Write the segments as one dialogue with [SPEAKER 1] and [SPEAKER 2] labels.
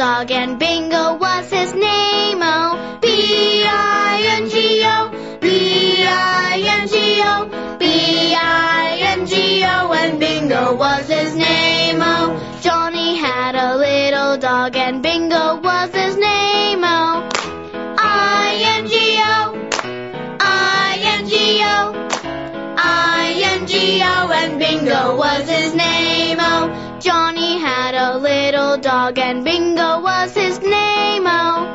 [SPEAKER 1] dog, and Bingo was his name. Oh, B-I-N-G-O, B-I-N-G-O, B-I-N-G-O, and Bingo was his name. Oh, Johnny had a little dog, and Bingo was his name. Oh, I-N-G-O, I-N-G-O, I-N-G-O, and Bingo was his name. Dog, and Bingo was his name. Oh,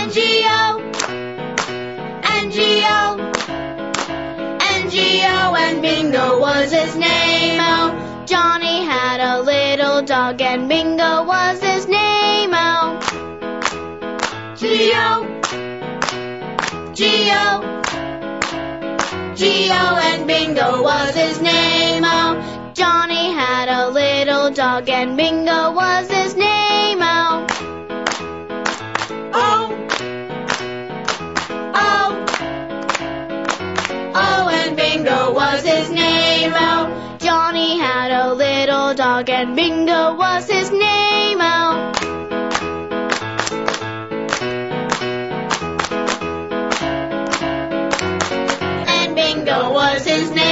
[SPEAKER 1] N-G-O, N-G-O, N-G-O, and Bingo was his name. Oh, Johnny had a little dog, and Bingo was his name. Oh, G-O, G-O, G-O, and Bingo was his name. Dog, and Bingo was his name. Oh, oh, oh, oh, and Bingo was his name. Oh, Johnny had a little dog, and Bingo was his name. Oh. And Bingo was his name.